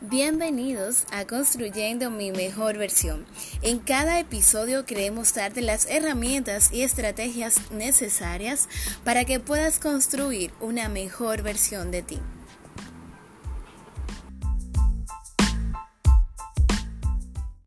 Bienvenidos a Construyendo mi mejor versión. En cada episodio queremos darte las herramientas y estrategias necesarias para que puedas construir una mejor versión de ti.